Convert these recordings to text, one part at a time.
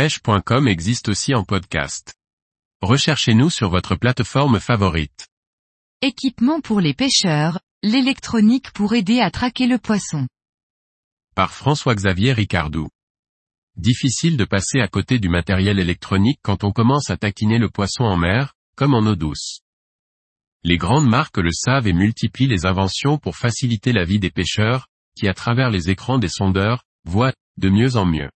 pêche.com existe aussi en podcast. Recherchez-nous sur votre plateforme favorite. Équipement pour les pêcheurs, l'électronique pour aider à traquer le poisson. Par François-Xavier Ricardou. Difficile de passer à côté du matériel électronique quand on commence à taquiner le poisson en mer, comme en eau douce. Les grandes marques le savent et multiplient les inventions pour faciliter la vie des pêcheurs, qui à travers les écrans des sondeurs, voient, de mieux en mieux.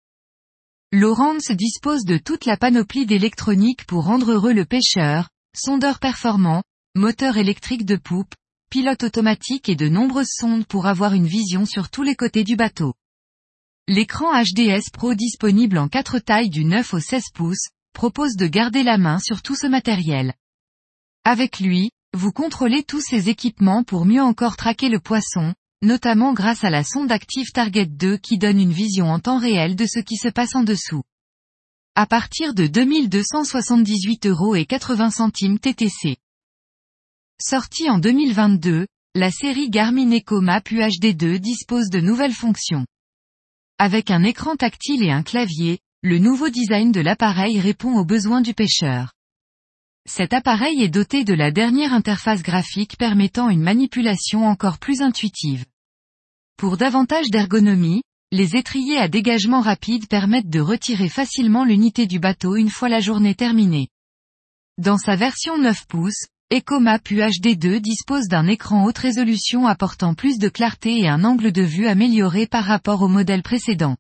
Lawrence dispose de toute la panoplie d'électronique pour rendre heureux le pêcheur, sondeur performant, moteur électrique de poupe, pilote automatique et de nombreuses sondes pour avoir une vision sur tous les côtés du bateau. L'écran HDS Pro disponible en 4 tailles du 9 au 16 pouces, propose de garder la main sur tout ce matériel. Avec lui, vous contrôlez tous ces équipements pour mieux encore traquer le poisson, notamment grâce à la sonde Active Target 2 qui donne une vision en temps réel de ce qui se passe en dessous. À partir de 2278 euros et 80 centimes TTC. Sortie en 2022, la série Garmin EcoMap UHD2 dispose de nouvelles fonctions. Avec un écran tactile et un clavier, le nouveau design de l'appareil répond aux besoins du pêcheur. Cet appareil est doté de la dernière interface graphique permettant une manipulation encore plus intuitive. Pour davantage d'ergonomie, les étriers à dégagement rapide permettent de retirer facilement l'unité du bateau une fois la journée terminée. Dans sa version 9 pouces, EcoMap UHD2 dispose d'un écran haute résolution apportant plus de clarté et un angle de vue amélioré par rapport au modèle précédent.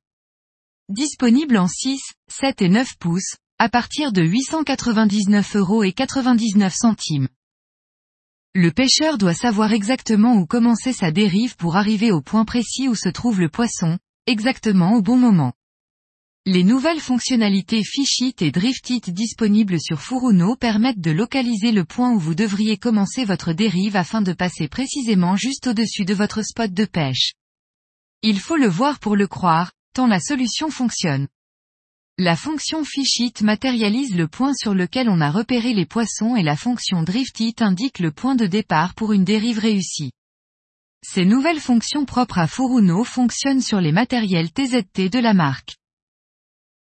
Disponible en 6, 7 et 9 pouces, à partir de 899 euros et 99 centimes. Le pêcheur doit savoir exactement où commencer sa dérive pour arriver au point précis où se trouve le poisson, exactement au bon moment. Les nouvelles fonctionnalités Fishit et Driftit disponibles sur Furuno permettent de localiser le point où vous devriez commencer votre dérive afin de passer précisément juste au-dessus de votre spot de pêche. Il faut le voir pour le croire, tant la solution fonctionne. La fonction Fishit matérialise le point sur lequel on a repéré les poissons et la fonction Driftit indique le point de départ pour une dérive réussie. Ces nouvelles fonctions propres à Furuno fonctionnent sur les matériels TZT de la marque.